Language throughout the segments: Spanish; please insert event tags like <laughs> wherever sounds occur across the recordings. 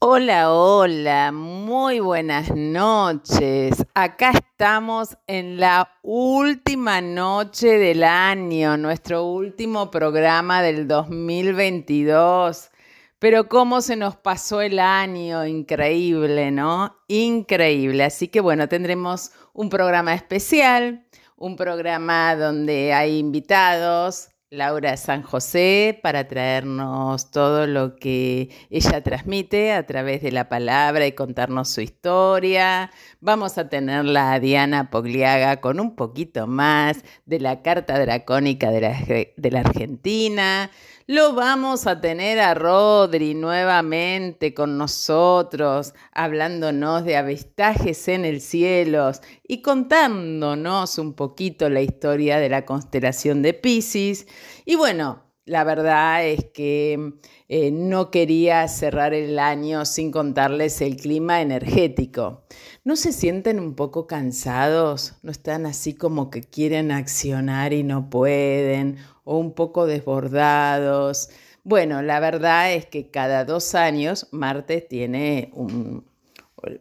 Hola, hola, muy buenas noches. Acá estamos en la última noche del año, nuestro último programa del 2022. Pero cómo se nos pasó el año, increíble, ¿no? Increíble. Así que bueno, tendremos un programa especial, un programa donde hay invitados, Laura San José para traernos todo lo que ella transmite a través de la palabra y contarnos su historia. Vamos a tenerla a Diana Pogliaga con un poquito más de la Carta Dracónica de la, de la Argentina. Lo vamos a tener a Rodri nuevamente con nosotros, hablándonos de avistajes en el cielo y contándonos un poquito la historia de la constelación de Pisces. Y bueno, la verdad es que eh, no quería cerrar el año sin contarles el clima energético. ¿No se sienten un poco cansados? ¿No están así como que quieren accionar y no pueden? ¿O un poco desbordados? Bueno, la verdad es que cada dos años Marte tiene un,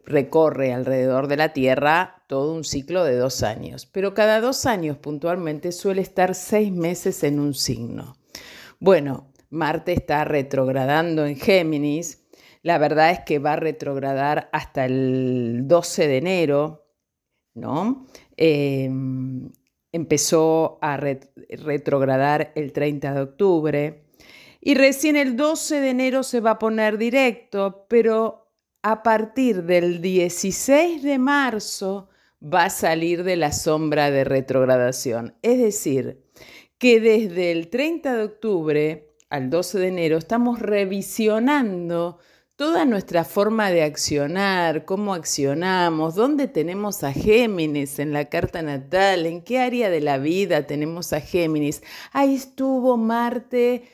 recorre alrededor de la Tierra todo un ciclo de dos años, pero cada dos años puntualmente suele estar seis meses en un signo. Bueno, Marte está retrogradando en Géminis. La verdad es que va a retrogradar hasta el 12 de enero, ¿no? Em, empezó a retrogradar el 30 de octubre y recién el 12 de enero se va a poner directo, pero a partir del 16 de marzo va a salir de la sombra de retrogradación. Es decir, que desde el 30 de octubre al 12 de enero estamos revisionando toda nuestra forma de accionar, cómo accionamos, dónde tenemos a Géminis en la carta natal, en qué área de la vida tenemos a Géminis. Ahí estuvo Marte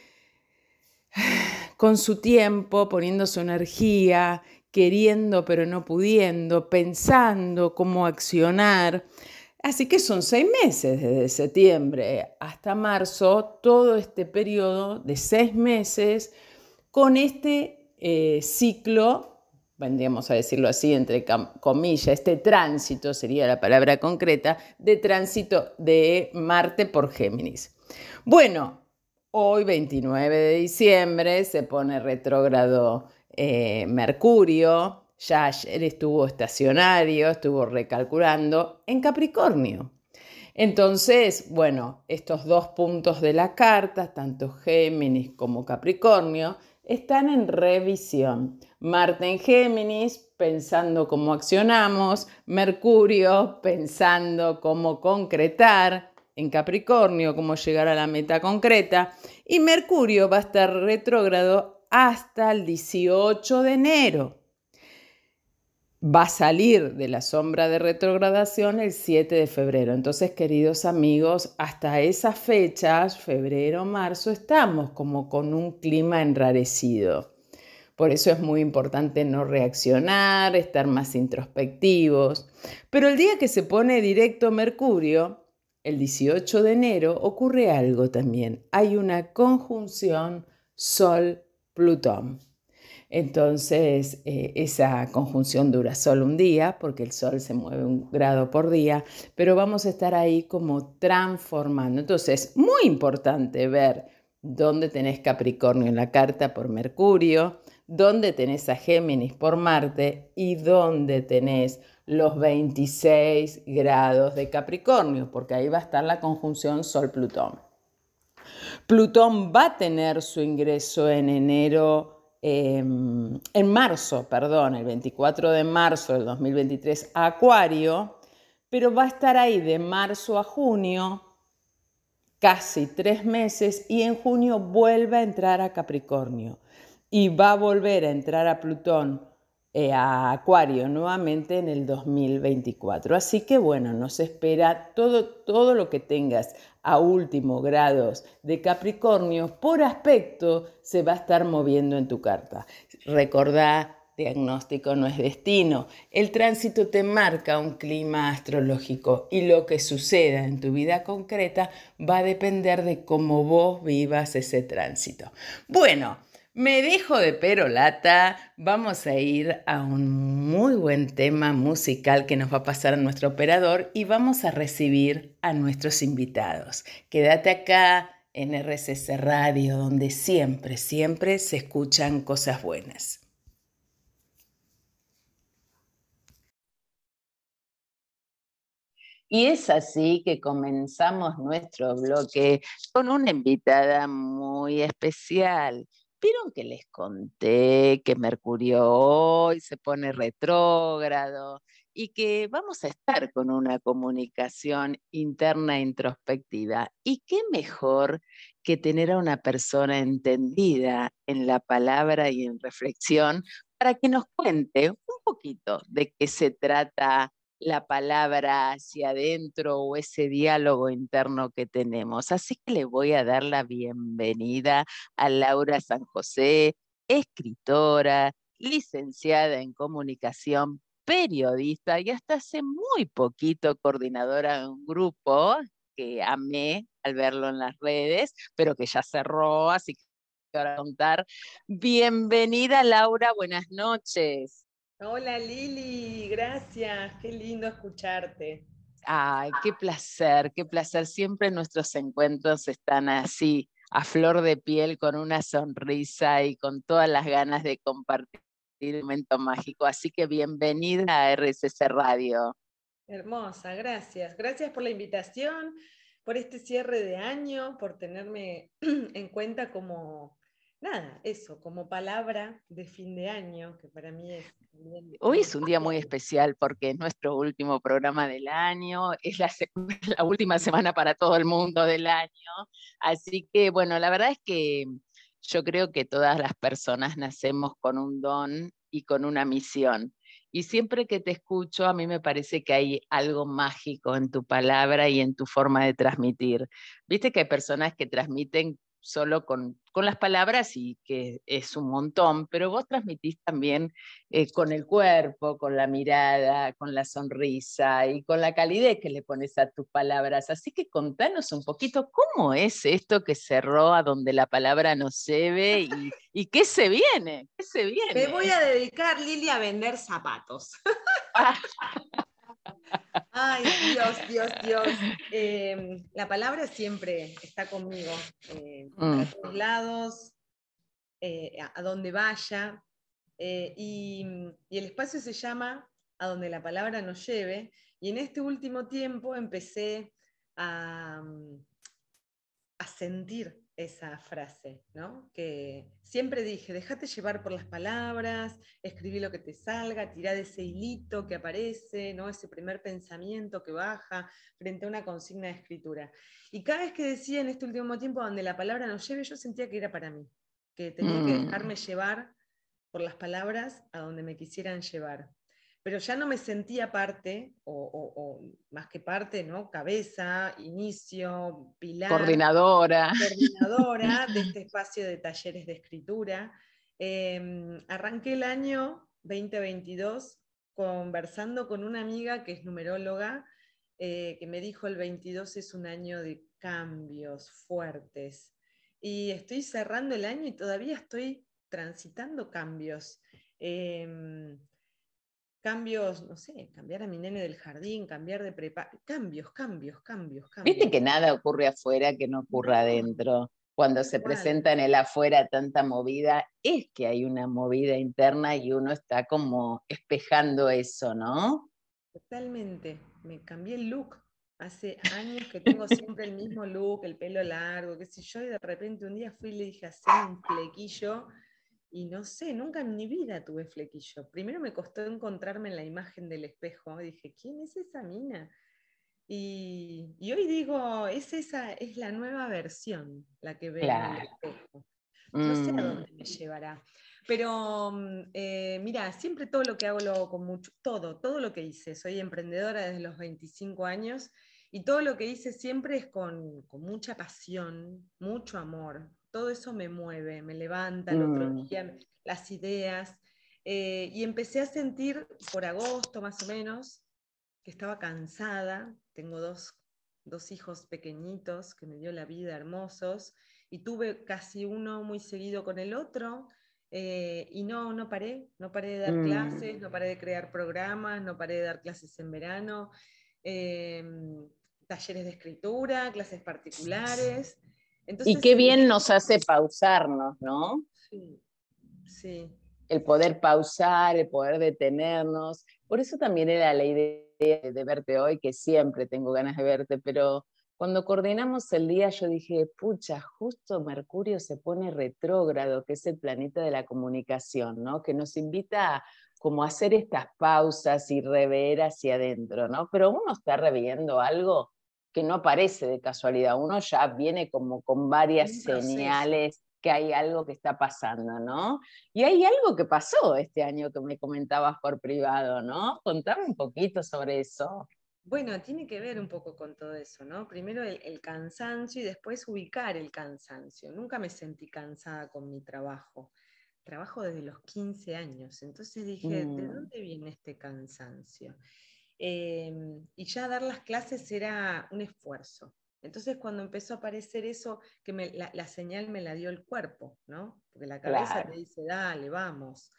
<sighs> con su tiempo, poniendo su energía, queriendo pero no pudiendo, pensando cómo accionar. Así que son seis meses, desde septiembre hasta marzo, todo este periodo de seis meses con este eh, ciclo, vendríamos a decirlo así, entre comillas, este tránsito, sería la palabra concreta, de tránsito de Marte por Géminis. Bueno, hoy 29 de diciembre se pone retrógrado eh, Mercurio, ya ayer estuvo estacionario, estuvo recalculando en Capricornio. Entonces, bueno, estos dos puntos de la carta, tanto Géminis como Capricornio, están en revisión. Marte en Géminis, pensando cómo accionamos, Mercurio, pensando cómo concretar, en Capricornio, cómo llegar a la meta concreta, y Mercurio va a estar retrógrado hasta el 18 de enero va a salir de la sombra de retrogradación el 7 de febrero. Entonces, queridos amigos, hasta esas fechas, febrero, marzo, estamos como con un clima enrarecido. Por eso es muy importante no reaccionar, estar más introspectivos. Pero el día que se pone directo Mercurio, el 18 de enero, ocurre algo también. Hay una conjunción Sol-Plutón. Entonces, eh, esa conjunción dura solo un día, porque el Sol se mueve un grado por día, pero vamos a estar ahí como transformando. Entonces, muy importante ver dónde tenés Capricornio en la carta por Mercurio, dónde tenés a Géminis por Marte y dónde tenés los 26 grados de Capricornio, porque ahí va a estar la conjunción Sol-Plutón. Plutón va a tener su ingreso en enero Em, en marzo, perdón, el 24 de marzo del 2023 a Acuario, pero va a estar ahí de marzo a junio, casi tres meses, y en junio vuelve a entrar a Capricornio. Y va a volver a entrar a Plutón a Acuario nuevamente en el 2024. Así que bueno, nos espera todo, todo lo que tengas a último grados de Capricornio, por aspecto se va a estar moviendo en tu carta. Recordá, diagnóstico no es destino. El tránsito te marca un clima astrológico y lo que suceda en tu vida concreta va a depender de cómo vos vivas ese tránsito. Bueno, Me dejo de perolata, vamos a ir a un muy buen tema musical que nos va a pasar a nuestro operador y vamos a recibir a nuestros invitados. Quédate acá en RCC Radio, donde siempre, siempre se escuchan cosas buenas. Y es así que comenzamos nuestro bloque con una invitada muy especial. Vieron que les conté que Mercurio hoy se pone retrógrado y que vamos a estar con una comunicación interna introspectiva. ¿Y qué mejor que tener a una persona entendida en la palabra y en reflexión para que nos cuente un poquito de qué se trata la palabra hacia adentro o ese diálogo interno que tenemos. Así que le voy a dar la bienvenida a Laura San José, escritora, licenciada en comunicación, periodista y hasta hace muy poquito coordinadora de un grupo que amé al verlo en las redes, pero que ya cerró, así que ahora contar. Bienvenida Laura, buenas noches. Hola Lili, gracias, qué lindo escucharte. Ay, qué placer, qué placer. Siempre nuestros encuentros están así, a flor de piel, con una sonrisa y con todas las ganas de compartir un momento mágico. Así que bienvenida a RSC Radio. Hermosa, gracias. Gracias por la invitación, por este cierre de año, por tenerme <clears throat> en cuenta como nada, eso, como palabra de fin de año, que para mí es... Hoy es un día muy especial porque es nuestro último programa del año, es la, <laughs> la, última semana para todo el mundo del año, así que bueno, la verdad es que yo creo que todas las personas nacemos con un don y con una misión. Y siempre que te escucho, a mí me parece que hay algo mágico en tu palabra y en tu forma de transmitir. Viste que hay personas que transmiten solo con, las palabras y que es un montón, pero vos transmitís también eh, con el cuerpo, con la mirada, con la sonrisa y con la calidez que le pones a tus palabras. Así que contanos un poquito cómo es esto que cerró a donde la palabra nos lleve y, <laughs> y qué se viene, qué se viene. Me voy a dedicar, Lili, a vender zapatos. <laughs> Ay, Dios, Dios, Dios. Em, la palabra siempre está conmigo, eh, a mm. todos lados, eh, a, donde vaya. Eh, y, el espacio se llama A donde la palabra nos lleve. Y en este último tiempo empecé a, a sentir esa frase, ¿no? Que siempre dije, déjate llevar por las palabras, escribí lo que te salga, tirá de ese hilito que aparece, ¿no? Ese primer pensamiento que baja frente a una consigna de escritura. Y cada vez que decía en este último tiempo donde la palabra nos lleve, yo sentía que era para mí, que tenía que mm. dejarme llevar por las palabras a donde me quisieran llevar pero ya no me sentía parte, o, más que parte, ¿no? Cabeza, inicio, pilar. Coordinadora. Coordinadora de este <laughs> espacio de talleres de escritura. Em, arranqué el año 2022 conversando con una amiga que es numeróloga, eh, que me dijo el 22 es un año de cambios fuertes. Y estoy cerrando el año y todavía estoy transitando cambios. Em, cambios, no sé, cambiar a mi nene del jardín, cambiar de prepa, cambios, cambios, cambios, cambios. Viste que nada ocurre afuera que no ocurra adentro. Cuando se presenta en el afuera tanta movida, es que hay una movida interna y uno está como espejando eso, ¿no? Totalmente. Me cambié el look. Hace años que tengo siempre el mismo look, el pelo largo, qué sé yo, y de repente un día fui y le dije, hacer un flequillo y no sé, nunca en mi vida tuve flequillo. Primero me costó encontrarme en la imagen del espejo. Dije, ¿quién es esa mina? Y, hoy digo, es esa, es la nueva versión la que veo en el espejo. No sé a mm. dónde me llevará. Pero mm, eh, mira, siempre todo lo que hago lo hago con mucho, todo, todo lo que hice. Soy emprendedora desde los 25 años y todo lo que hice siempre es con, con mucha pasión, mucho amor, todo eso me mueve, me levanta el otro mm. día, las ideas. Eh, y empecé a sentir por agosto más o menos que estaba cansada. Tengo dos, hijos pequeñitos que me dio la vida hermosos. y tuve casi uno muy seguido con el otro. Eh, y no, no paré, no paré de dar clases, no paré de crear programas, no paré de dar clases en verano, em, talleres de escritura, clases particulares. Y qué bien nos hace pausarnos, ¿no? Sí, sí. El poder pausar, el poder detenernos. Por eso también era la idea de verte hoy, que siempre tengo ganas de verte, pero cuando coordinamos el día yo dije, pucha, justo Mercurio se pone retrógrado, que es el planeta de la comunicación, ¿no? Que nos invita a como hacer estas pausas y rever hacia adentro, ¿no? Pero uno está reviendo algo que no aparece de casualidad, uno ya viene como con varias señales que hay algo que está pasando, ¿no? Y hay algo que pasó este año que me comentabas por privado, ¿no? Contame un poquito sobre eso. Bueno, tiene que ver un poco con todo eso, ¿no? Primero el, cansancio y después ubicar el cansancio. Nunca me sentí cansada con mi trabajo. Trabajo desde los 15 años. Entonces dije, ¿de mm. dónde viene este cansancio? Em, y ya dar las clases era un esfuerzo. Entonces cuando empezó a aparecer eso, que la, señal me la dio el cuerpo, ¿no? Porque la cabeza te dice, dale, vamos.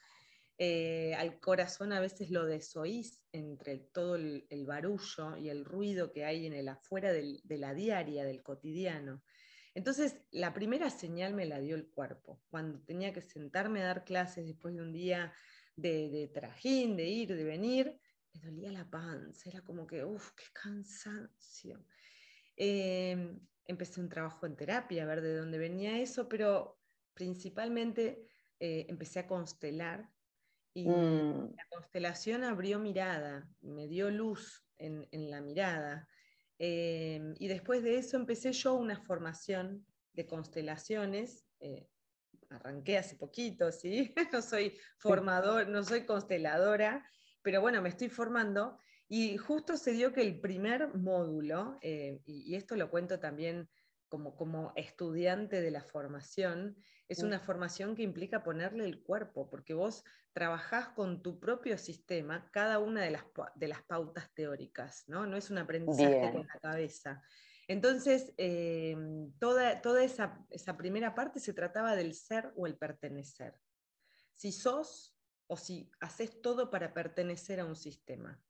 Eh, al corazón a veces lo desoís entre todo el, barullo y el ruido que hay en el afuera de la diaria, del cotidiano. Entonces, la primera señal me la dio el cuerpo. Cuando tenía que sentarme a dar clases después de un día de, trajín, de ir, de venir, me dolía la panza. Era como que, uff, qué cansancio. Em, empecé un trabajo en terapia, a ver de dónde venía eso, pero principalmente eh, empecé a constelar y mm. la constelación abrió mirada, me dio luz en, la mirada. Em, y después de eso empecé yo una formación de constelaciones. Eh, arranqué hace poquito, ¿sí? <laughs> no soy formador, no soy consteladora, pero bueno, me estoy formando. Y justo se dio que el primer módulo, eh, y, esto lo cuento también como, como estudiante de la formación, es una formación que implica ponerle el cuerpo, porque vos trabajás con tu propio sistema cada una de las, de las pautas teóricas, ¿no? No es un aprendizaje con la cabeza. Entonces, em, toda, toda esa, esa primera parte se trataba del ser o el pertenecer. Si sos o si haces todo para pertenecer a un sistema.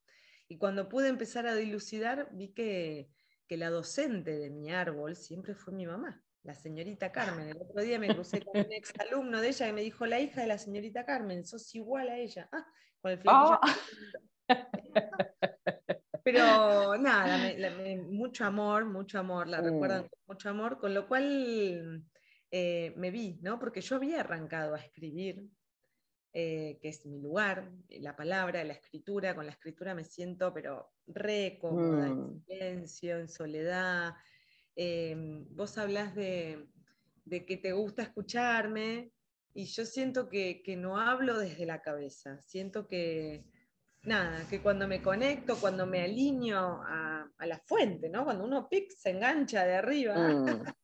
Y cuando pude empezar a dilucidar, vi que, que la docente de mi árbol siempre fue mi mamá la señorita Carmen. El otro día me crucé con un ex alumno de ella que me dijo, la hija de la señorita Carmen, sos igual a ella. Ah, con el oh. <laughs> Pero nada, mucho amor, mucho amor, la recuerdan con mucho amor, con lo cual eh, me vi, ¿no? Porque yo había arrancado a escribir, eh, que es mi lugar, la palabra, la escritura, con la escritura me siento, pero re cómoda, en mm. silencio, en soledad, Em, vos hablas de, que te gusta escucharme y yo siento que, no hablo desde la cabeza, siento que, nada, que cuando me conecto, cuando me alineo a, la fuente, ¿no? Cuando uno pic, se engancha de arriba, mm. <laughs>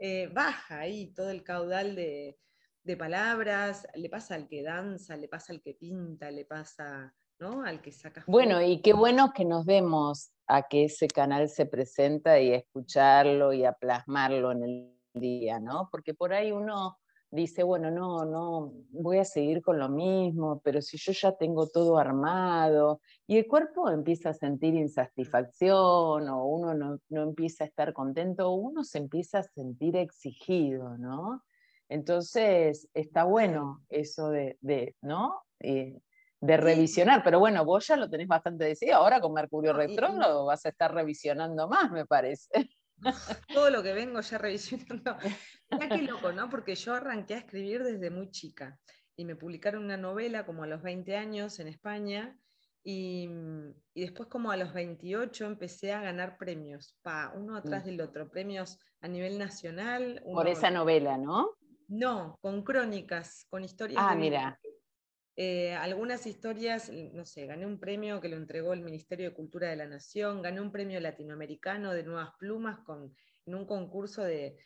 eh, baja ahí todo el caudal de, de, palabras, le pasa al que danza, le pasa al que pinta, le pasa ¿no? al que saca. Bueno, y qué bueno que nos vemos a que ese canal se presenta y a escucharlo y a plasmarlo en el día, ¿no? Porque por ahí uno dice, bueno, no, no, voy a seguir con lo mismo, pero si yo ya tengo todo armado, y el cuerpo empieza a sentir insatisfacción, o uno no, empieza a estar contento, uno se empieza a sentir exigido, ¿no? Entonces, está bueno eso de, ¿no? Eh, de revisionar, pero bueno, vos ya lo tenés bastante decidido, ahora con Mercurio retrógrado vas a estar revisionando más, me parece. <laughs> Todo lo que vengo ya revisionando. Mira qué loco, ¿no? Porque yo arranqué a escribir desde muy chica y me publicaron una novela como a los 20 años en España y, después como a los 28 empecé a ganar premios, pa, uno atrás mm. del otro, premios a nivel nacional. Por esa novela, ¿no? No, con crónicas, con historias. Ah, mira. Eh, algunas historias, no sé, gané un premio que lo entregó el Ministerio de Cultura de la Nación, gané un premio latinoamericano de nuevas plumas con, en un concurso de,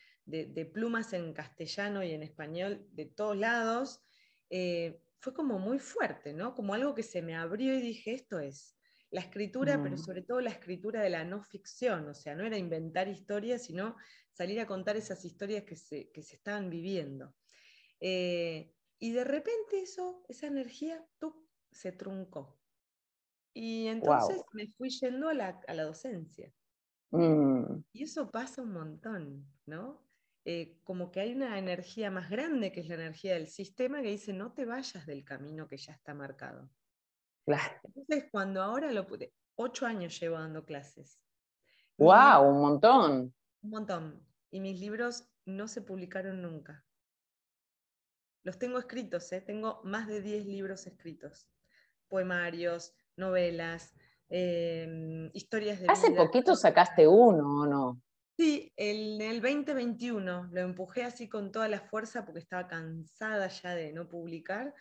plumas en castellano y en español de todos lados. Eh, fue como muy fuerte, ¿no? Como algo que se me abrió y dije, esto es. La escritura, pero mm. sobre todo la escritura de la no ficción, o sea, no era inventar historias, sino salir a contar esas historias que se, estaban viviendo. Eh, y de repente eso, esa energía, tú, se truncó. Y entonces me fui yendo a la, docencia. Mm. Y eso pasa un montón, ¿no? Eh, como que hay una energía más grande, que es la energía del sistema, que dice, no te vayas del camino que ya está marcado. Entonces, cuando ahora lo pude, ocho años llevo dando clases. ¡Wow! Un montón. Un montón. Y mis libros no se publicaron nunca. Los tengo escritos, ¿eh? tengo más de 10 libros escritos. Poemarios, novelas, em, historias de... Hace poquito sacaste uno, ¿o no? Sí, en el 2021 lo empujé así con toda la fuerza porque estaba cansada ya de no publicar.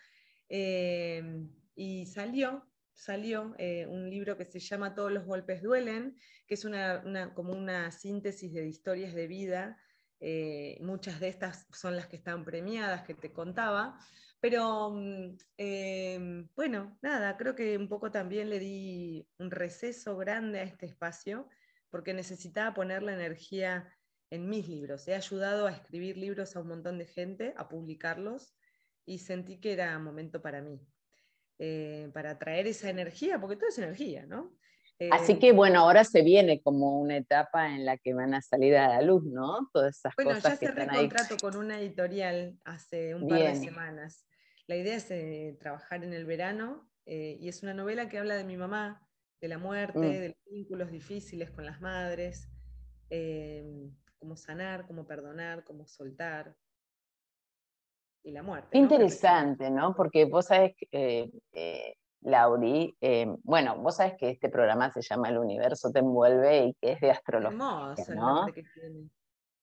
Em, y salió, salió eh, un libro que se llama Todos los golpes duelen, que es una, como una síntesis de historias de vida. Eh, muchas de estas son las que están premiadas, que te contaba. Pero mm, em, bueno, nada, creo que un poco también le di un receso grande a este espacio porque necesitaba poner la energía en mis libros. He ayudado a escribir libros a un montón de gente, a publicarlos, y sentí que era momento para mí, eh, para traer esa energía, porque todo es energía, ¿no? Así que bueno, ahora se viene como una etapa en la que van a salir a la luz, ¿no? Todas esas bueno, cosas. Bueno, ya cerré contrato con una editorial hace un par de semanas. La idea es eh, trabajar en el verano eh, y es una novela que habla de mi mamá, de la muerte, mm. de los vínculos difíciles con las madres, eh, cómo sanar, cómo perdonar, cómo soltar. Y la muerte. Interesante, ¿no? Porque vos sabés, eh, eh, Lauri, bueno, vos sabés que este programa se llama El universo te envuelve y que es de astrología. Hermoso, ¿no?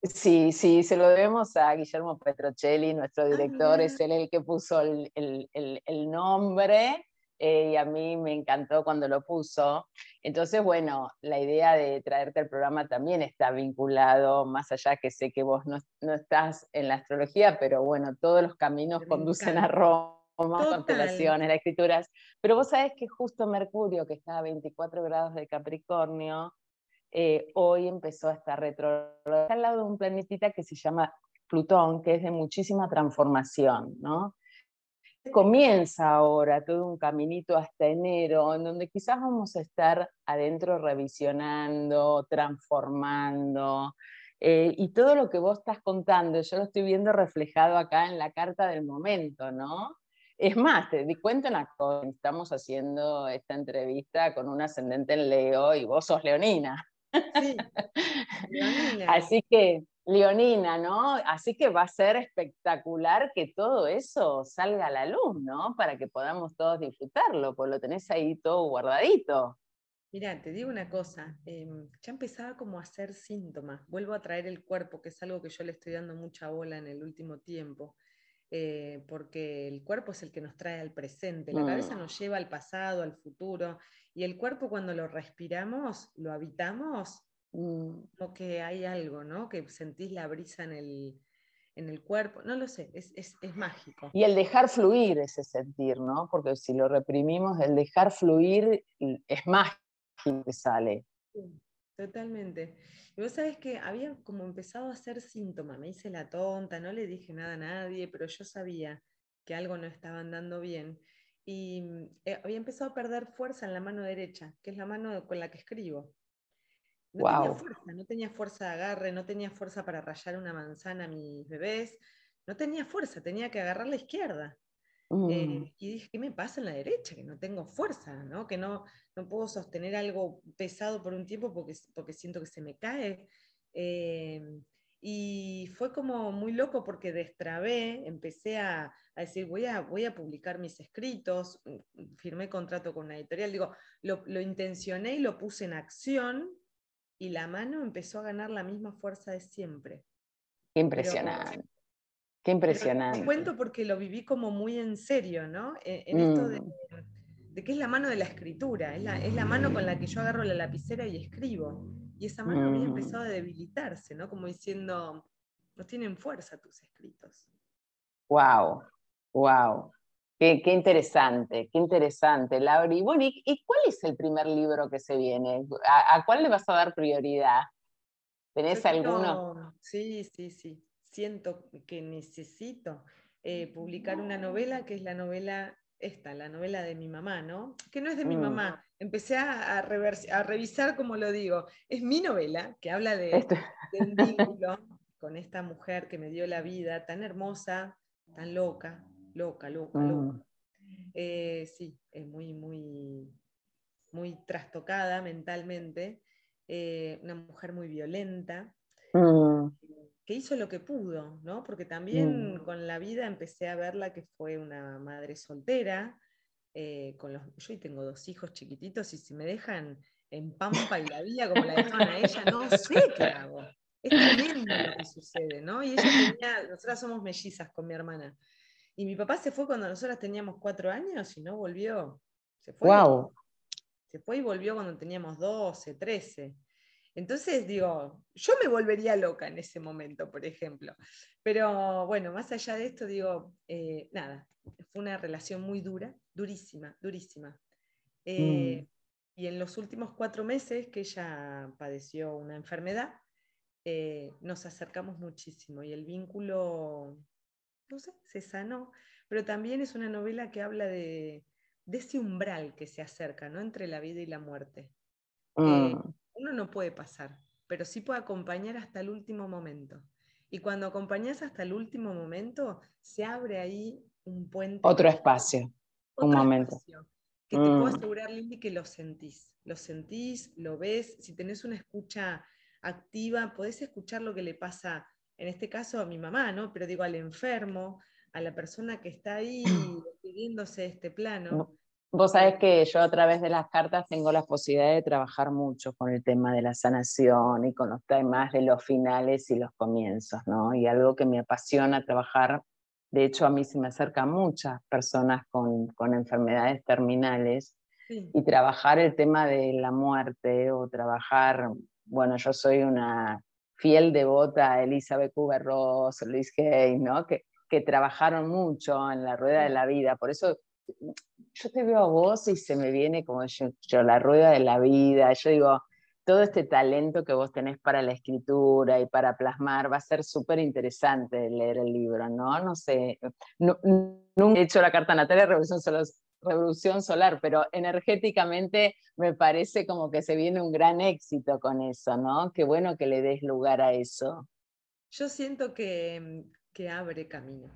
Sí, sí, se lo debemos a Guillermo Petrocelli, nuestro ah, director, es él el que puso el, el nombre eh, y a mí me encantó cuando lo puso. Entonces, bueno, la idea de traerte al programa también está vinculado, más allá que sé que vos no, no estás en la astrología, pero bueno, todos los caminos conducen a Roma, constelaciones, las escrituras. Pero vos sabés que justo Mercurio, que está a 24 grados de Capricornio, eh, hoy empezó a estar retro al lado de un planetita que se llama Plutón, que es de muchísima transformación, ¿no? Comienza ahora todo un caminito hasta enero, en donde quizás vamos a estar adentro revisionando, transformando, eh, y todo lo que vos estás contando, yo lo estoy viendo reflejado acá en la carta del momento, ¿no? Es más, te di cuenta una cosa, estamos haciendo esta entrevista con un ascendente en Leo y vos sos leonina. Sí, leonina. <laughs> Así que Leonina, ¿no? Así que va a ser espectacular que todo eso salga a la luz, ¿no? Para que podamos todos disfrutarlo, pues lo tenés ahí todo guardadito. Mira, te digo una cosa, em, ya empezaba como a hacer síntomas, vuelvo a traer el cuerpo, que es algo que yo le estoy dando mucha bola en el último tiempo, eh, porque el cuerpo es el que nos trae al presente, la cabeza mm. nos lleva al pasado, al futuro, y el cuerpo cuando lo respiramos, lo habitamos. Como que hay algo, ¿no? Que sentís la brisa en el, en el cuerpo, no lo sé, es, es, es, mágico. Y el dejar fluir ese sentir, ¿no? Porque si lo reprimimos, el dejar fluir es mágico que sale. totalmente. Y vos sabés que había como empezado a hacer síntomas, me hice la tonta, no le dije nada a nadie, pero yo sabía que algo no estaba andando bien. Y eh, había empezado a perder fuerza en la mano derecha, que es la mano con la que escribo. No tenía fuerza, no tenía fuerza de agarre, no tenía fuerza para rayar una manzana a mis bebés, no tenía fuerza, tenía que agarrar la izquierda. Eh, mm. y dije, ¿qué me pasa en la derecha? Que no tengo fuerza, ¿no? que no, no puedo sostener algo pesado por un tiempo porque, porque siento que se me cae. Eh, y fue como muy loco porque destrabé, empecé a, a, decir, voy a, voy a publicar mis escritos, mm, firmé contrato con una editorial, digo, lo, lo intencioné y lo puse en acción y la mano empezó a ganar la misma fuerza de siempre. Qué impresionante. Qué impresionante. Te cuento porque lo viví como muy en serio, ¿no? E, en, esto mm. de, que es la mano de la escritura, es la, mano con la que yo agarro la lapicera y escribo. Y esa mano había mm. empezado a debilitarse, ¿no? Como diciendo, no tienen fuerza tus escritos. Wow, wow. Qué, interesante, qué interesante, Laura. Y bueno, ¿y, cuál es el primer libro que se viene? ¿A, cuál le vas a dar prioridad? ¿Tenés alguno? Sí, sí, sí. Siento que necesito eh, publicar una novela que es la novela esta, la novela de mi mamá, ¿no? Que no es de mi mm. mamá. Empecé a, a, revisar, como lo digo. Es mi novela que habla de, un vínculo con esta mujer que me dio la vida tan hermosa, tan loca, loca, loca, loca. Mm. Eh, sí, es muy, muy, muy trastocada mentalmente, eh, una mujer muy violenta, mm. que hizo lo que pudo, ¿no? Porque también mm. con la vida empecé a verla que fue una madre soltera, eh, con los, yo tengo dos hijos chiquititos y si me dejan en Pampa y la vida como la dejaron a ella, no sé qué hago. Es tremendo lo que sucede, ¿no? Y ella tenía, nosotras somos mellizas con mi hermana. Y mi papá se fue cuando nosotros teníamos cuatro años y no volvió. Se fue. Wow. Se fue y volvió cuando teníamos 12, 13. Entonces, digo, yo me volvería loca en ese momento, por ejemplo. Pero bueno, más allá de esto, digo, eh, nada, fue una relación muy dura, durísima, durísima. Eh, mm. Y en los últimos cuatro meses que ella padeció una enfermedad, eh, nos acercamos muchísimo y el vínculo no sé, se sanó, pero también es una novela que habla de, ese umbral que se acerca, ¿no? Entre la vida y la muerte. Mm. uno no puede pasar, pero sí puede acompañar hasta el último momento. Y cuando acompañas hasta el último momento, se abre ahí un puente. Otro espacio, un momento. que te puedo mm. asegurar, Lindy, que lo sentís. Lo sentís, lo ves. Si tenés una escucha activa, podés escuchar lo que le pasa en este caso a mi mamá, ¿no? Pero digo al enfermo, a la persona que está ahí <clears throat> pidiéndose este plano. Vos sabés que yo a través de las cartas tengo la posibilidad de trabajar mucho con el tema de la sanación y con los temas de los finales y los comienzos, ¿no? Y algo que me apasiona trabajar, de hecho a mí se me acercan muchas personas con, con enfermedades terminales y trabajar el tema de la muerte o trabajar, bueno, yo soy una fiel devota a Elizabeth Kubler-Ross, Luis Hay, ¿no? Que, que trabajaron mucho en la rueda de la vida. Por eso yo te veo a vos y se me viene como yo, la rueda de la vida. Yo digo, todo este talento que vos tenés para la escritura y para plasmar va a ser súper interesante leer el libro, ¿no? No sé, no, nunca he hecho la carta natal de Revolución revolución solar, pero energéticamente me parece como que se viene un gran éxito con eso, ¿no? Qué bueno que le des lugar a eso. Yo siento que, que abre camino.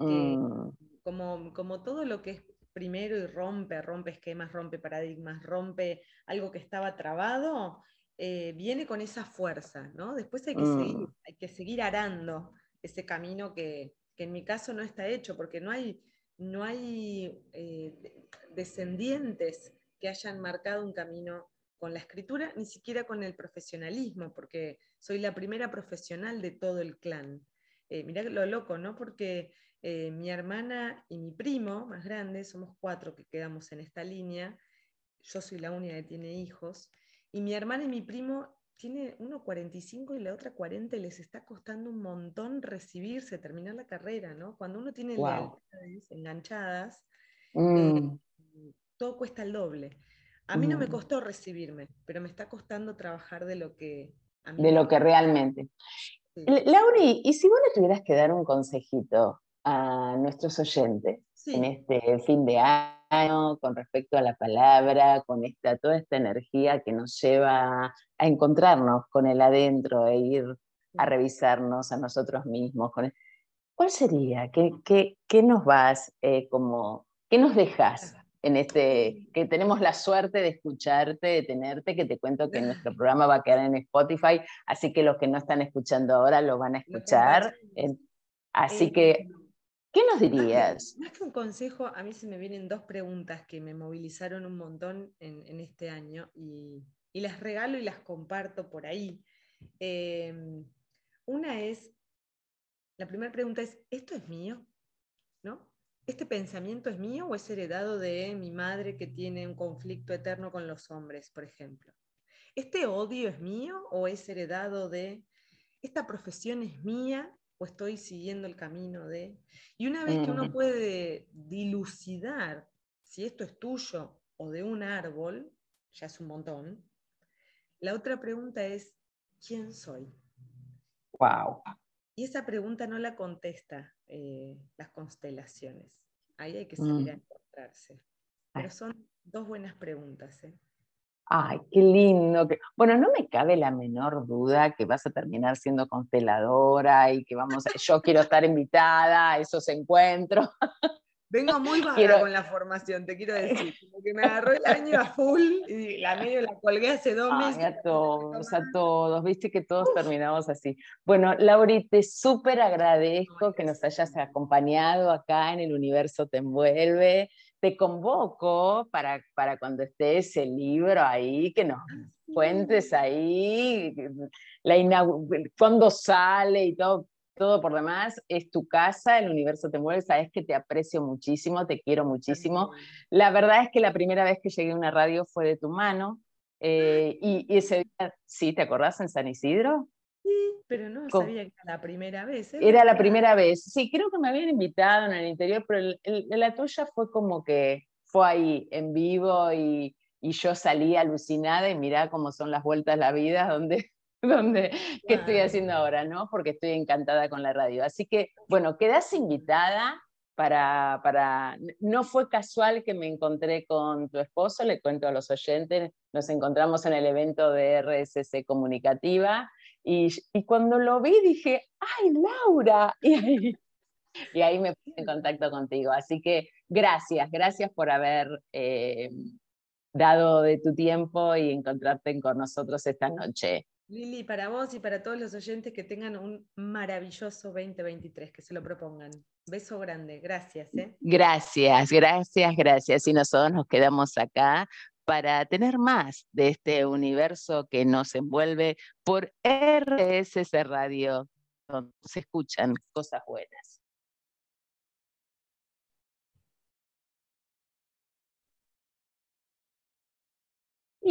Mm. como, como todo lo que es primero y rompe, rompe esquemas, rompe paradigmas, rompe algo que estaba trabado, eh, viene con esa fuerza, ¿no? Después hay que, seguir, mm. hay que seguir arando ese camino que, que en mi caso no está hecho, porque no hay, no hay eh, descendientes que hayan marcado un camino con la escritura, ni siquiera con el profesionalismo, porque soy la primera profesional de todo el clan. Eh, mirá lo loco, ¿no? Porque eh, mi hermana y mi primo más grande, somos cuatro que quedamos en esta línea, yo soy la única que tiene hijos, y mi hermana y mi primo tiene uno 45 y la otra 40 y les está costando un montón recibirse, terminar la carrera, ¿no? Cuando uno tiene lealtades enganchadas, eh, mm. todo cuesta el doble. A mí no me mm. costó recibirme, pero me está costando trabajar de lo que... A mí de lo que realmente. Lauri, ¿y si vos le tuvieras que dar un consejito a nuestros oyentes en este fin de año? Con respecto a la palabra, con esta, toda esta energía que nos lleva a encontrarnos con el adentro e ir a revisarnos a nosotros mismos. ¿Cuál sería? ¿Qué, qué, nos vas eh, como, qué nos dejas en este, que tenemos la suerte de escucharte, de tenerte, que te cuento que nuestro <laughs> programa va a quedar en Spotify, así que los que no están escuchando ahora lo van a escuchar. Así que ¿Qué nos dirías? Más que, un consejo, a mí se me vienen dos preguntas que me movilizaron un montón en, este año y, las regalo y las comparto por ahí. Em, una es, la primera pregunta es, ¿esto es mío? ¿No? ¿Este pensamiento es mío o es heredado de mi madre que tiene un conflicto eterno con los hombres, por ejemplo? ¿Este odio es mío o es heredado de esta profesión es mía o estoy siguiendo el camino de... Y una vez que uno mm. puede dilucidar si esto es tuyo o de un árbol, ya es un montón, la otra pregunta es, ¿quién soy? Wow. Y esa pregunta no la contesta eh, las constelaciones. Ahí hay que salir a mm. encontrarse. Pero son dos buenas preguntas. ¿eh? Ay, qué lindo. Bueno, no me cabe la menor duda que vas a terminar siendo consteladora y que vamos a... Yo quiero estar invitada a esos encuentros. Vengo muy <laughs> vaga con la formación, te quiero decir. <laughs> Porque me agarró el año a full y la medio la colgué hace dos meses. a todos, a todos. Viste que todos terminamos así. Bueno, Lauri, te súper agradezco que nos hayas acompañado acá en El Universo Te Envuelve te convoco para, para cuando esté ese libro ahí, que nos cuentes ahí la cuándo sale y todo, todo por demás. Es tu casa, el universo te mueve, sabes que te aprecio muchísimo, te quiero muchísimo. La verdad es que la primera vez que llegué a una radio fue de tu mano. Eh, y, y, ese día, ¿sí? ¿Te acordás en San Isidro? Pero no sabía que era la primera vez. ¿eh? Era la primera vez. Sí, creo que me habían invitado en el interior, pero la tuya fue como que fue ahí en vivo y, yo salí alucinada y mirá cómo son las vueltas de la vida, donde, <laughs> donde qué estoy haciendo ahora, ¿no? Porque estoy encantada con la radio. Así que, bueno, quedas invitada. Para, para, no fue casual que me encontré con tu esposo, le cuento a los oyentes, nos encontramos en el evento de RSC Comunicativa y, cuando lo vi dije, ¡ay, Laura! <laughs> Y ahí, me puse en contacto contigo. Así que gracias, gracias por haber eh, dado de tu tiempo y encontrarte con nosotros esta noche. Lili, para vos y para todos los oyentes que tengan un maravilloso 2023, que se lo propongan. Beso grande, gracias. ¿eh? Gracias, gracias, gracias. Y nosotros nos quedamos acá para tener más de este universo que nos envuelve por RSS Radio, donde se escuchan cosas buenas.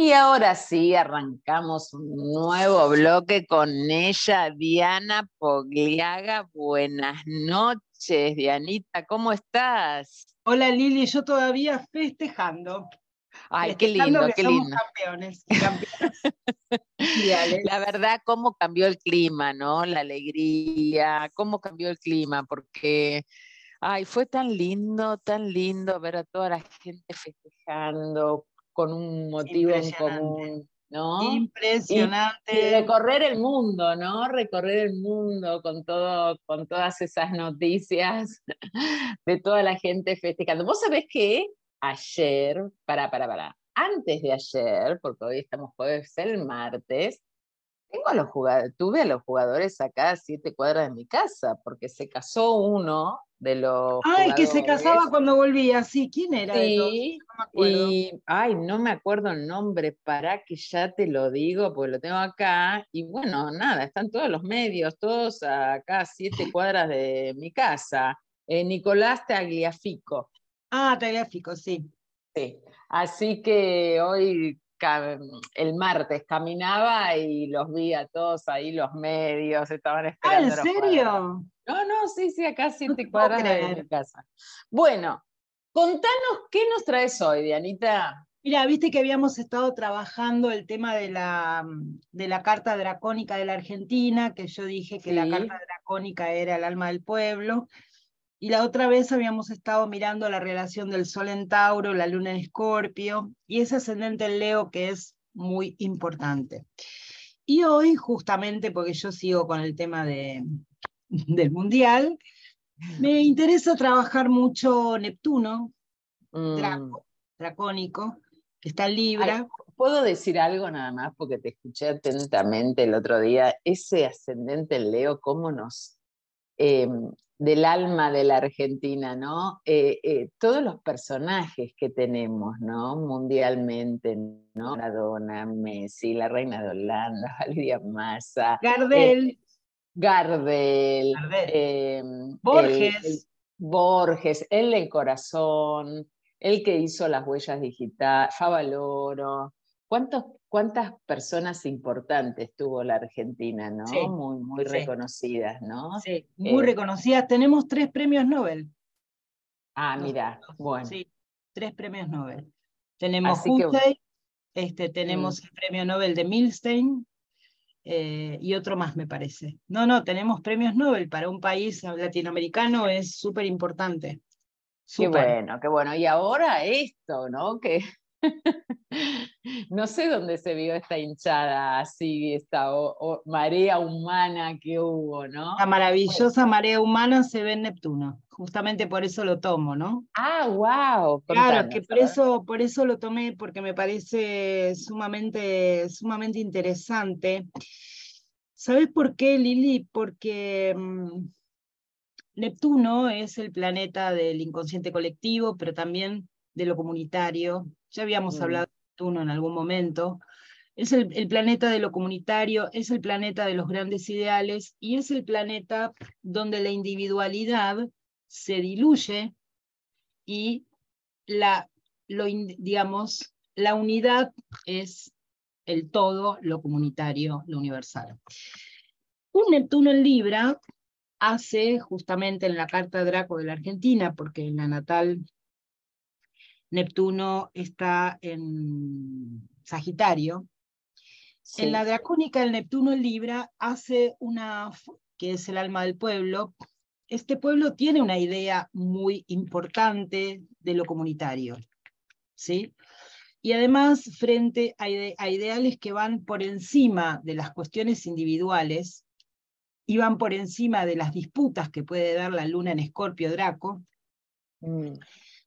Y ahora sí, arrancamos un nuevo bloque con ella, Diana Pogliaga. Buenas noches, Dianita, ¿cómo estás? Hola Lili, yo todavía festejando. Ay, qué lindo, qué lindo. Campeones, <laughs> la verdad, cómo cambió el clima, ¿no? La alegría, cómo cambió el clima, porque, ay, fue tan lindo, tan lindo ver a toda la gente festejando con un motivo en común. ¿no? Impresionante. Y, recorrer el mundo, ¿no? Recorrer el mundo con todo, con todas esas noticias <laughs> de toda la gente festejando. ¿Vos sabés qué? ayer, para, para, para, antes de ayer, porque hoy estamos jueves, el martes, tengo a los jugadores, tuve a los jugadores acá a siete cuadras de mi casa, porque se casó uno de los. El que se casaba cuando volvía, sí, ¿quién era? Sí, no y, ay, no me acuerdo el nombre, para que ya te lo digo, porque lo tengo acá, y bueno, nada, están todos los medios, todos acá siete cuadras de mi casa. Eh, Nicolás Tagliafico. Ah, teléfico, sí. Sí, así que hoy, el martes, caminaba y los vi a todos ahí, los medios, estaban esperando. ¿Ah, en serio? No, no, sí, sí, acá siete cuadras de mi casa. Bueno, contanos qué nos traes hoy, Dianita. Mira, viste que habíamos estado trabajando el tema de la, de la carta dracónica de la Argentina, que yo dije que la carta dracónica era el alma del pueblo, y la otra vez habíamos estado mirando la relación del Sol en Tauro, la Luna en Escorpio y ese ascendente en Leo que es muy importante. Y hoy, justamente porque yo sigo con el tema de, <laughs> del Mundial, me interesa trabajar mucho Neptuno, mm. dracónico, que está en Libra. ¿Puedo decir algo nada más? Porque te escuché atentamente el otro día. Ese ascendente en Leo, ¿cómo nos... Em, del alma de la Argentina, ¿no? Eh, eh, todos los personajes que tenemos, ¿no? Mundialmente, ¿no? Maradona, Messi, la reina de Holanda, <laughs> Valeria Massa. Gardel. Gardel. Borges. Borges, él el corazón, el que hizo las huellas digitales, Favaloro. ¿Cuántos cuántas personas importantes tuvo la Argentina, ¿no? muy muy reconocidas, ¿no? Sí, muy eh, reconocidas. Tenemos tres premios Nobel. Ah, mira, bueno. Sí, tres premios Nobel. Tenemos Hussey, este, tenemos mm. el premio Nobel de Milstein, eh, y otro más, me parece. No, no, tenemos premios Nobel para un país latinoamericano, es súper importante. Qué bueno, qué bueno. Y ahora esto, ¿no? Que <laughs> no sé dónde se vio esta hinchada así, esta marea humana que hubo, ¿no? La maravillosa marea humana se ve en Neptuno. Justamente por eso lo tomo, ¿no? Ah, wow. claro, que por eso, por eso lo tomé, porque me parece sumamente, sumamente interesante. ¿Sabes por qué, Lili? Porque mm, Neptuno es el planeta del inconsciente colectivo, pero también de lo comunitario. Ya habíamos mm. hablado de Neptuno en algún momento. Es el, planeta de lo comunitario, es el planeta de los grandes ideales y es el planeta donde la individualidad se diluye y la, lo, digamos, la unidad es el todo, lo comunitario, lo universal. Un Neptuno en Libra hace justamente en la carta Draco de la Argentina, porque en la natal Neptuno está en Sagitario. En la dracónica, el Neptuno en Libra hace una, que es el alma del pueblo. Este pueblo tiene una idea muy importante de lo comunitario. ¿sí? Y además, frente a, ideales que van por encima de las cuestiones individuales y van por encima de las disputas que puede dar la luna en Escorpio Draco, mm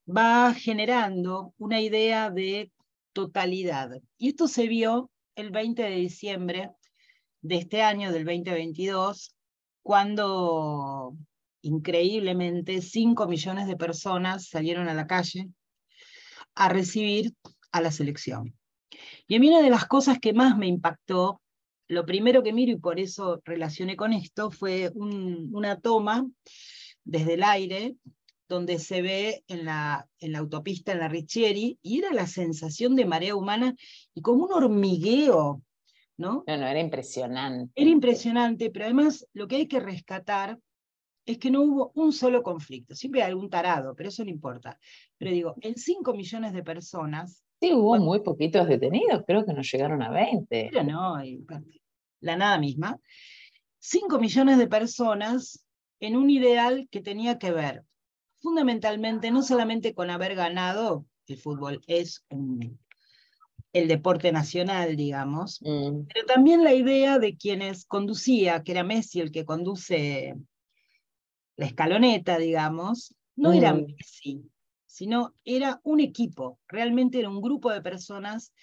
va generando una idea de totalidad. Y esto se vio el 20 de diciembre de este año, del 2022, cuando increíblemente 5 millones de personas salieron a la calle a recibir a la selección. Y a mí una de las cosas que más me impactó, lo primero que miro y por eso relacioné con esto, fue una toma desde el aire donde se ve en la, en la autopista, en la Richieri, y era la sensación de marea humana y como un hormigueo, ¿no? No, no, era impresionante. Era impresionante, pero además lo que hay que rescatar es que no hubo un solo conflicto. Siempre hay algún tarado, pero eso no importa. Pero digo, en 5 millones de personas... Sí, hubo muy poquitos detenidos, creo que no llegaron a 20. Pero no, la nada misma. 5 millones de personas en un ideal que tenía que ver fundamentalmente no solamente con haber ganado, el fútbol es el deporte nacional, digamos, mm. pero también la idea de quienes conducía, que era Messi el que conduce la escaloneta, digamos, no era mm. Messi, sino era un equipo, realmente era un grupo de personas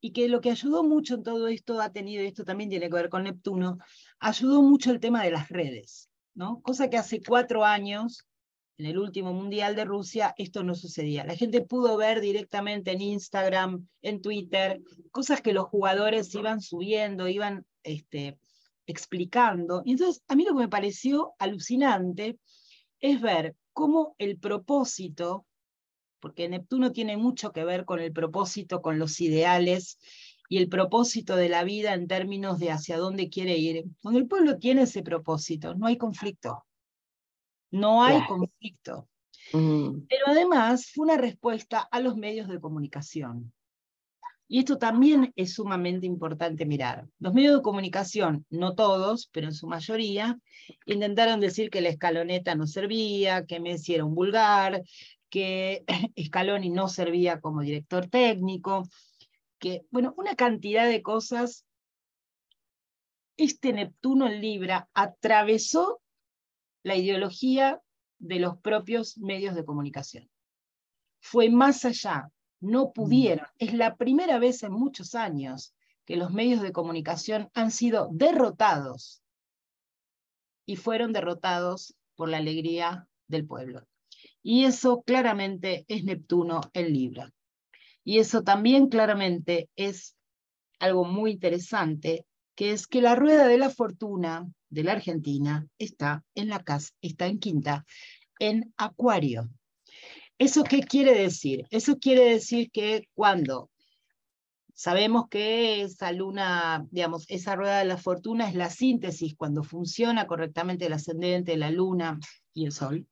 y que lo que ayudó mucho en todo esto ha tenido, y esto también tiene que ver con Neptuno, ayudó mucho el tema de las redes, ¿no? Cosa que hace cuatro años en el último Mundial de Rusia, esto no sucedía. La gente pudo ver directamente en Instagram, en Twitter, cosas que los jugadores iban subiendo, iban este, explicando. Y entonces, a mí lo que me pareció alucinante es ver cómo el propósito, porque Neptuno tiene mucho que ver con el propósito, con los ideales y el propósito de la vida en términos de hacia dónde quiere ir. Cuando el pueblo tiene ese propósito, no hay conflicto. No hay conflicto. Mm. Pero además fue una respuesta a los medios de comunicación. Y esto también es sumamente importante mirar. Los medios de comunicación, no todos, pero en su mayoría, intentaron decir que la escaloneta no servía, que Messi era un vulgar, que <clears throat> Scaloni no servía como director técnico, que, bueno, una cantidad de cosas. Este Neptuno en Libra atravesó la ideología de los propios medios de comunicación. Fue más allá, no mm. pudieron. Es la primera vez en muchos años que los medios de comunicación han sido derrotados y fueron derrotados por la alegría del pueblo. Y eso claramente es Neptuno en Libra. Y eso también claramente es algo muy interesante, que es que la rueda de la fortuna de la Argentina está en la casa, está en quinta, en Acuario. ¿Eso qué quiere decir? Eso quiere decir que cuando Sabemos que esa luna, digamos, esa rueda de la fortuna es la síntesis cuando funciona correctamente el ascendente, la luna y el sol.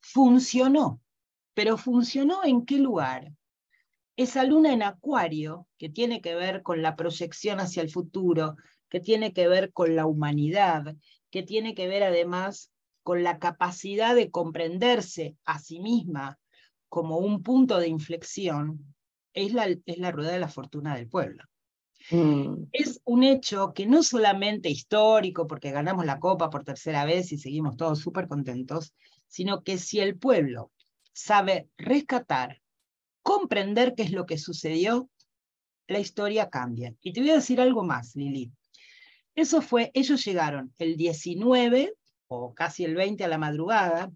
Funcionó, pero funcionó en qué lugar? Esa luna en acuario, que tiene que ver con la proyección hacia el futuro, que tiene que ver con la humanidad, que tiene que ver además con la capacidad de comprenderse a sí misma como un punto de inflexión, es la, es la rueda de la fortuna del pueblo. Mm. Es un hecho que no solamente histórico, porque ganamos la copa por tercera vez y seguimos todos súper contentos, sino que si el pueblo sabe rescatar, comprender qué es lo que sucedió, la historia cambia. Y te voy a decir algo más, Lili. Eso fue, ellos llegaron el 19 o casi el 20 a la madrugada,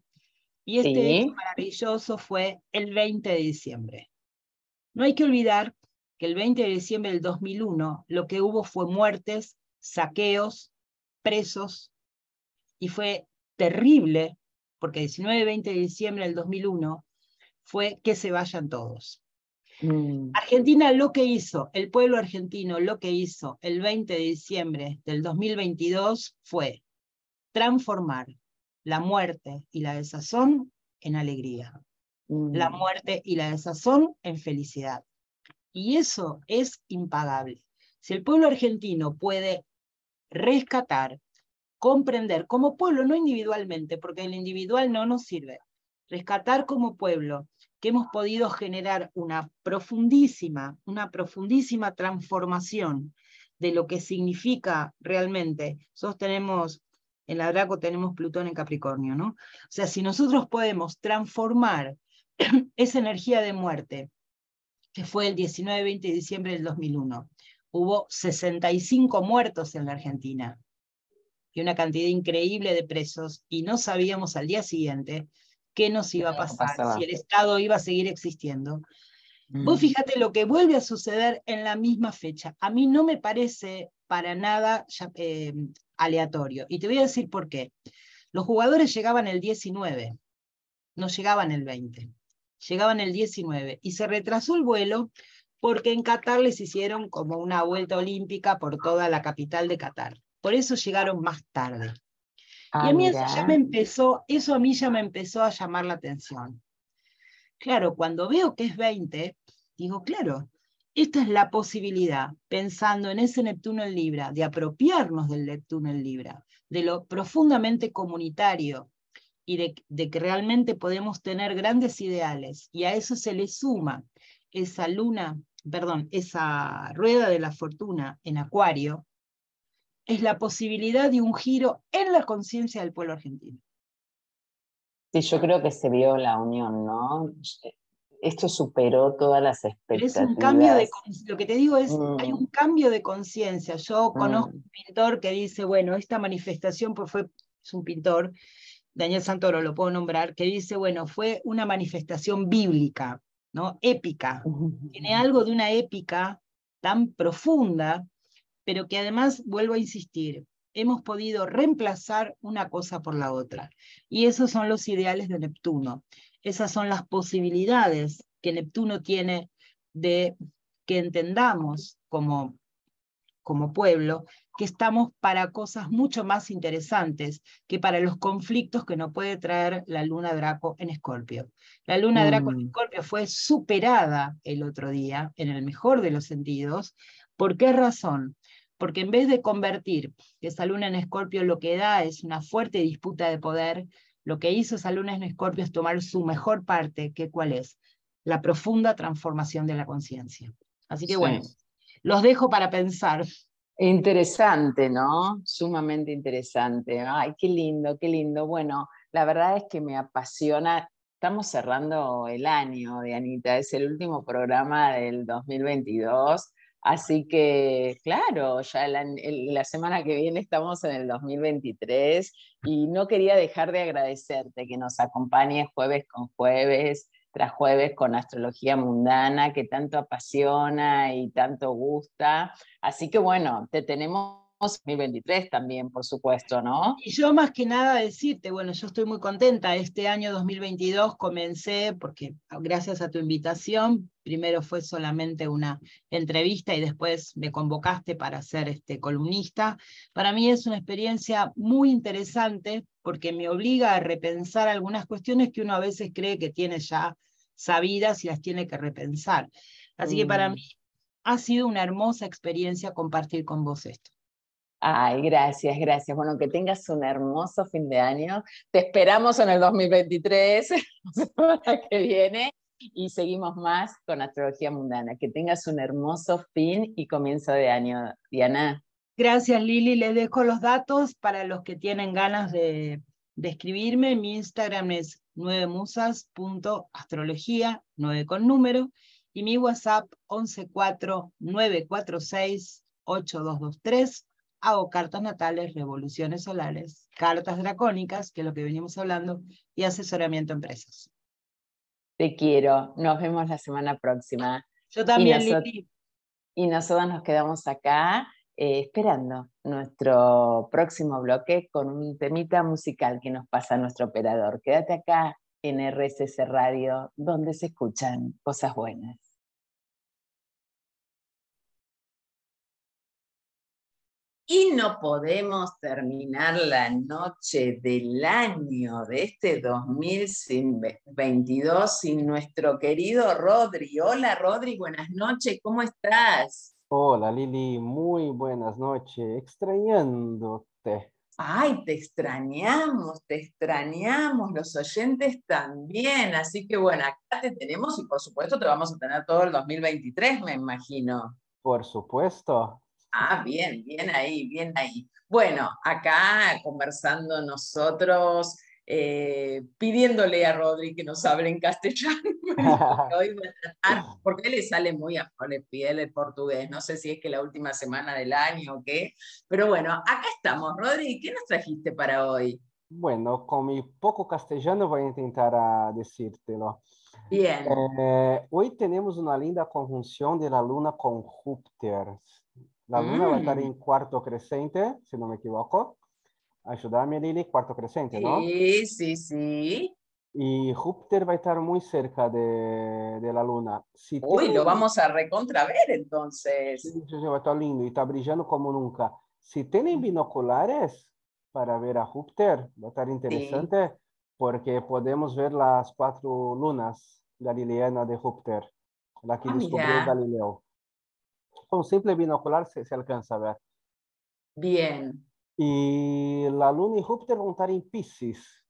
y este hecho maravilloso fue el 20 de diciembre. No hay que olvidar que el 20 de diciembre del 2001 lo que hubo fue muertes, saqueos, presos, y fue terrible, porque 19 y 20 de diciembre del 2001 fue que se vayan todos. Mm. Argentina lo que hizo, el pueblo argentino lo que hizo el 20 de diciembre del 2022 fue transformar la muerte y la desazón en alegría la mm. muerte y la desazón en felicidad. Y eso es impagable. Si el pueblo argentino puede rescatar, comprender como pueblo, no individualmente, porque el individual no nos sirve, rescatar como pueblo que hemos podido generar una profundísima, una profundísima transformación de lo que significa realmente. Nosotros tenemos, en la Draco tenemos Plutón en Capricornio, ¿no? O sea, si nosotros podemos transformar <clears throat> esa energía de muerte, que fue el 19-20 de diciembre del 2001. Hubo 65 muertos en la Argentina y una cantidad increíble de presos y no sabíamos al día siguiente qué nos iba a pasar, si el Estado iba a seguir existiendo. Vos mm. fíjate lo que vuelve a suceder en la misma fecha. A mí no me parece para nada eh, aleatorio. Y te voy a decir por qué. Los jugadores llegaban el 19, no llegaban el 20 llegaban el 19 y se retrasó el vuelo porque en Qatar les hicieron como una vuelta olímpica por toda la capital de Qatar. Por eso llegaron más tarde. Y a ah, mí eso ya me empezó, eso a mí ya me empezó a llamar la atención. Claro, cuando veo que es 20, digo, claro, esta es la posibilidad, pensando en ese Neptuno en Libra, de apropiarnos del Neptuno en Libra, de lo profundamente comunitario, y de, que realmente podemos tener grandes ideales y a eso se le suma esa luna, perdón, esa rueda de la fortuna en Acuario, es la posibilidad de un giro en la conciencia del pueblo argentino. Sí, yo creo que se vio la unión, ¿no? Esto superó todas las expectativas. Es un cambio de, lo que te digo es, hay mm. un cambio de conciencia. Yo conozco mm. un pintor que dice, bueno, esta manifestación pues fue, es un pintor Daniel Santoro lo puedo nombrar, que dice, bueno, fue una manifestación bíblica, ¿no? Épica. Tiene algo de una épica tan profunda, pero que además, vuelvo a insistir, hemos podido reemplazar una cosa por la otra. Y esos son los ideales de Neptuno. Esas son las posibilidades que Neptuno tiene de que entendamos como, como pueblo que estamos para cosas mucho más interesantes que para los conflictos que nos puede traer la luna Draco en Escorpio. La luna Draco en mm. Escorpio fue superada el otro día, en el mejor de los sentidos. ¿Por qué razón? Porque en vez de convertir esa luna en Escorpio lo que da es una fuerte disputa de poder, lo que hizo esa luna en Escorpio es tomar su mejor parte, que cuál es? La profunda transformación de la conciencia. Así que bueno, los dejo para pensar. Interesante, ¿no? Sumamente interesante. Ay, qué lindo, qué lindo. Bueno, la verdad es que me apasiona. Estamos cerrando el año de Anita, es el último programa del 2022. Así que, claro, ya la, semana que viene estamos en el 2023 y no quería dejar de agradecerte que nos acompañes jueves con jueves, tras jueves con astrología mundana que tanto apasiona y tanto gusta. Así que bueno, te tenemos 2023 también, por supuesto, ¿no? Y yo más que nada decirte, bueno, yo estoy muy contenta. Este año 2022 comencé, porque gracias a tu invitación, primero fue solamente una entrevista y después me convocaste para ser este columnista. Para mí es una experiencia muy interesante porque me obliga a repensar algunas cuestiones que uno a veces cree que tiene ya sabidas y las tiene que repensar. Así que para mm. mí ha sido una hermosa experiencia compartir con vos esto. Ay, gracias, gracias. Bueno, que tengas un hermoso fin de año. Te esperamos en el 2023, <laughs> la semana que viene, y seguimos más con Astrología Mundana. Que tengas un hermoso fin y comienzo de año, Diana. Gracias, Lili. Les dejo los datos para los que tienen ganas de, escribirme. Mi Instagram es 9musas.astrología, 9 con número, y mi WhatsApp 114-946-8223 hago cartas natales, revoluciones solares, cartas dracónicas, que es lo que venimos hablando, y asesoramiento a empresas. Te quiero. Nos vemos la semana próxima. Yo también, Lili. Y nosotros nos quedamos acá eh, esperando nuestro próximo bloque con un temita musical que nos pasa nuestro operador. Quédate acá en RSS Radio, donde se escuchan cosas buenas. Y no podemos terminar la noche del año de este 2022 sin nuestro querido Rodri. Hola Rodri, buenas noches, ¿cómo estás? Hola Lili, muy buenas noches, extrañándote. Ay, te extrañamos, te extrañamos, los oyentes también, así que bueno, acá te tenemos y por supuesto te vamos a tener todo el 2023, me imagino. Por supuesto, Ah, bien, bien ahí, bien ahí. Bueno, acá conversando nosotros, eh, pidiéndole a Rodri que nos hable en castellano, <laughs> <laughs> hoy voy a tratar, porque él le sale muy a piel el portugués, no sé si es que la última semana del año o qué, pero bueno, acá estamos. Rodri, ¿qué nos trajiste para hoy? Bueno, con mi poco castellano voy a intentar a decírtelo. Bien. Eh, hoy tenemos una linda conjunción de la luna con Júpiter. La luna va a estar mm. en cuarto creciente, si no me equivoco. Ayúdame, Lili, cuarto creciente, ¿no? Sí, sí, sí. Y Júpiter va a estar muy cerca de, de la luna. Si Uy, lo vamos a recontraver entonces. Sí, sí, sí, va a estar lindo y está brillando como nunca. Si tienen mm. binoculares para ver a Júpiter, va a estar interesante porque podemos ver las cuatro lunas galileanas de Júpiter, la que ah, descubrió Galileo con simple binocular se, se, alcanza a ver. Bien. Y la Luna y Júpiter a estar en Pisces.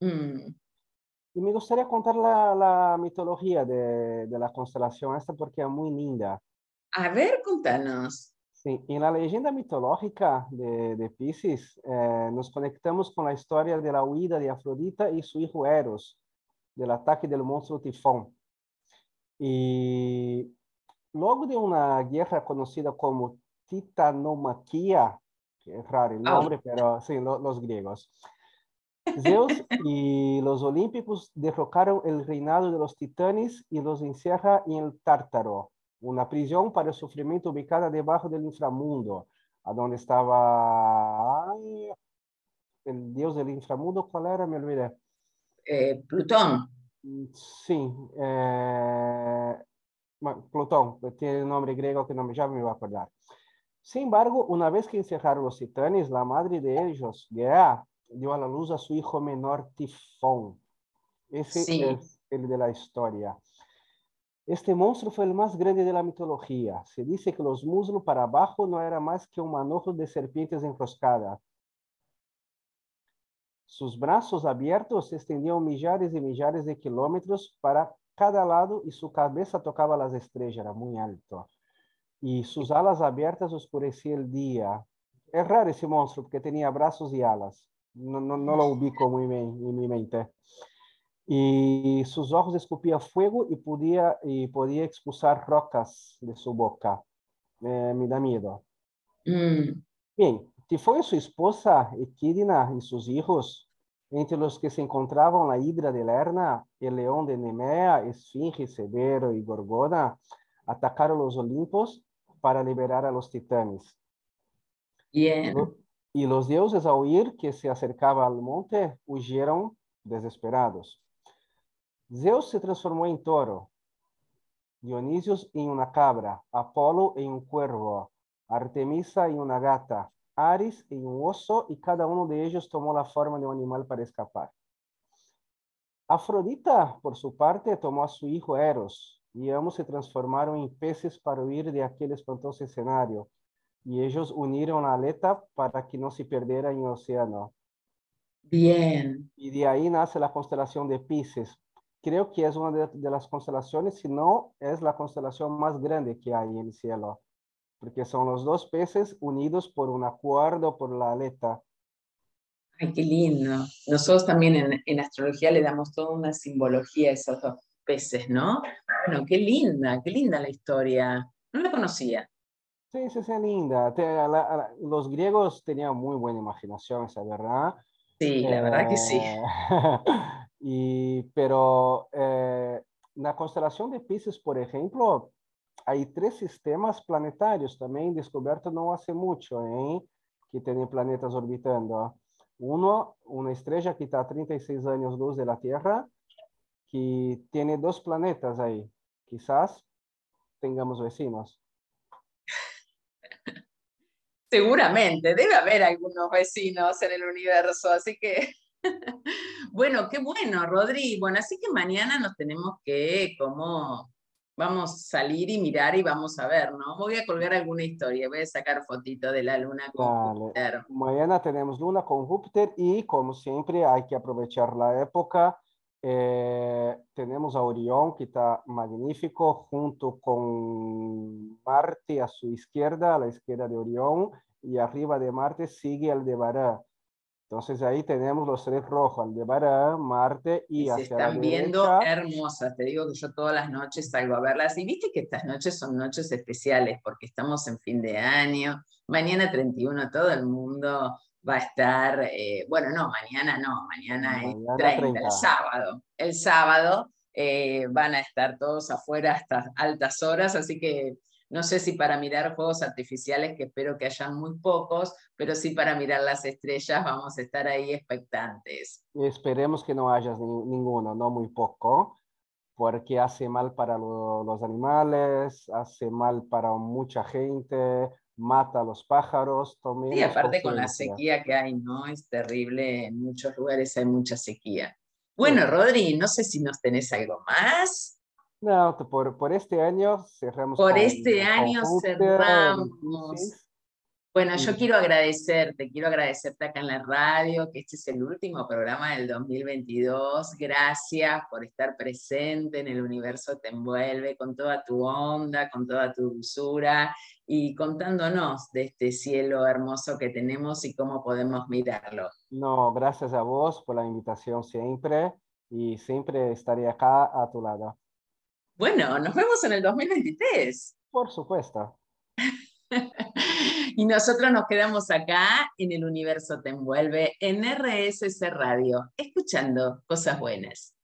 Mm. Y me gustaría contar la, la mitología de, de, la constelación esta porque es muy linda. A ver, contanos. Sí, en la leyenda mitológica de, de Pisces eh, nos conectamos con la historia de la huida de Afrodita y su hijo Eros, del ataque del monstruo Tifón. Y Logo de uma guerra conhecida como Titanomaquia, que é raro o nome, oh. pero sim, lo, los griegos. Zeus <laughs> y los olímpicos derrocaron el reinado de los titanes y los encierra en el Tártaro, una prisión para el sufrimiento ubicada debajo del inframundo, a donde estaba el dios del inframundo, ¿cuál era? Me olvidé. Eh, Plutón. Sí, eh, Plutón, pues, tiene un nombre griego que no me, ya me voy a acordar. Sin embargo, una vez que encerraron los titanes, la madre de ellos, Gea, dio a la luz a su hijo menor Tifón. Ese es el de la historia. Este monstruo fue el más grande de la mitología. Se dice que los muslos para abajo no era más que un manojo de serpientes enroscadas. Sus brazos abiertos se extendían millares y millares de kilómetros para cada lado y su cabeza tocaba las estrellas, era muy alto. Y sus alas abiertas oscurecía el día. Es raro ese monstruo porque tenía brazos y alas. No, no, no lo ubico muy bien en mi mente. Y sus ojos escupían fuego y podía, y podía expulsar rocas de su boca. Eh, me da miedo. Mm. Bien, Tifón y su esposa Equidna y sus hijos entre los que se encontraban la hidra de Lerna, el león de Nemea, Esfinge, Severo y Gorgona, atacaron los Olimpos para liberar a los titanes. Bien. Y los dioses a oír que se acercaba al monte huyeron desesperados. Zeus se transformó en toro, Dionisios en una cabra, Apolo en un cuervo, Artemisa en una gata, Ares en un oso y cada uno de ellos tomó la forma de un animal para escapar. Afrodita, por su parte, tomó a su hijo Eros y ambos se transformaron en peces para huir de aquel espantoso escenario y ellos unieron la aleta para que no se perdiera en el océano. Bien. Y de ahí nace la constelación de Pisces. Creo que es una de, las constelaciones, si no es la constelación más grande que hay en el cielo, porque son los dos peces unidos por un acuerdo, por la aleta. Ay, qué lindo. Nosotros también en, en astrología le damos toda una simbología a esos dos peces, ¿no? Bueno, qué linda, qué linda la historia. No la conocía. Sí, sí, sí, linda. los griegos tenían muy buena imaginación, esa verdad. Sí, la verdad que sí. Eh, <laughs> y, pero eh, la constelación de Pisces, por ejemplo, hay tres sistemas planetarios también descubiertos no hace mucho, ¿eh? que tienen planetas orbitando. Uno, una estrella que está a 36 años luz de la Tierra, que tiene dos planetas ahí. Quizás tengamos vecinos. <laughs> Seguramente, debe haber algunos vecinos en el universo, así que, <laughs> bueno, qué bueno, Rodri. Bueno, así que mañana nos tenemos que, como, vamos a salir y mirar y vamos a ver, ¿no? Voy a colgar alguna historia, voy a sacar fotito de la luna con Júpiter. Mañana tenemos luna con Júpiter y, como siempre, hay que aprovechar la época. Eh, tenemos a Orión, que está magnífico, junto con Marte a su izquierda, a la izquierda de Orión, y arriba de Marte sigue Aldebarán. Entonces ahí tenemos los tres rojos, Aldebarán, Marte y, y se están viendo hermosas. Te digo que yo todas las noches salgo a verlas. Y viste que estas noches son noches especiales porque estamos en fin de año. Mañana 31 todo el mundo va a estar, eh, bueno, no, mañana no, mañana, es 30, el sábado. El sábado eh, van a estar todos afuera hasta altas horas, así que no sé si para mirar juegos artificiales, que espero que hayan muy pocos, pero sí para mirar las estrellas vamos a estar ahí expectantes. Esperemos que no haya ninguno, no muy poco, porque hace mal para los animales, hace mal para mucha gente, mata a los pájaros. Y aparte con la sequía que hay, ¿no? Es terrible, en muchos lugares hay mucha sequía. Bueno, Rodri, no sé si nos tenés algo más. No, por, por este año cerramos. Por este año cerramos. Bueno, yo quiero agradecerte, quiero agradecerte acá en la radio, que este es el último programa del 2022. Gracias por estar presente en el universo Te Envuelve, con toda tu onda, con toda tu dulzura y contándonos de este cielo hermoso que tenemos y cómo podemos mirarlo. No, gracias a vos por la invitación siempre y siempre estaré acá a tu lado. Bueno, nos vemos en el 2023. Por supuesto. <laughs> y nosotros nos quedamos acá en el universo te envuelve en RSS Radio, escuchando cosas buenas.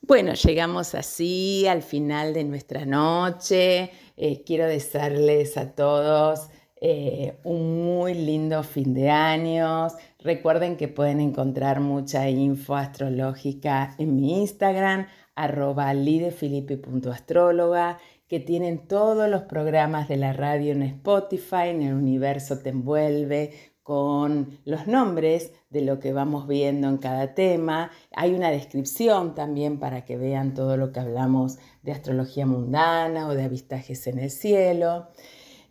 Bueno, llegamos así al final de nuestra noche. Eh, quiero desearles a todos eh, un muy lindo fin de años. Recuerden que pueden encontrar mucha info astrológica en mi Instagram, arroba lidefilipe.astróloga, que tienen todos los programas de la radio en Spotify, en el universo te envuelve, con los nombres de lo que vamos viendo en cada tema. Hay una descripción también para que vean todo lo que hablamos de astrología mundana o de avistajes en el cielo.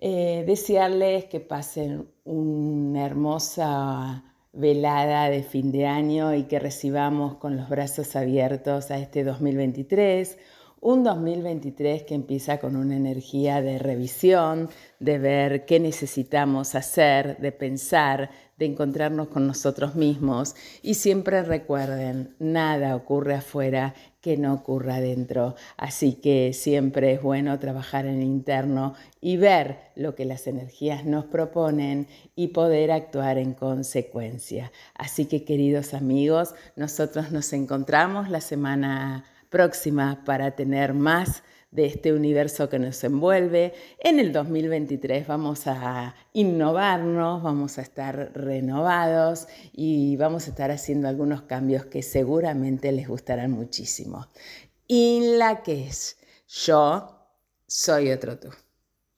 Eh, desearles que pasen una hermosa velada de fin de año y que recibamos con los brazos abiertos a este 2023, un 2023 que empieza con una energía de revisión, de ver qué necesitamos hacer, de pensar, de encontrarnos con nosotros mismos. Y siempre recuerden, nada ocurre afuera que no ocurra adentro. Así que siempre es bueno trabajar en el interno y ver lo que las energías nos proponen y poder actuar en consecuencia. Así que queridos amigos, nosotros nos encontramos la semana próxima para tener más de este universo que nos envuelve. En el 2023 vamos a innovarnos, vamos a estar renovados y vamos a estar haciendo algunos cambios que seguramente les gustarán muchísimo. Y la que es, yo soy otro tú.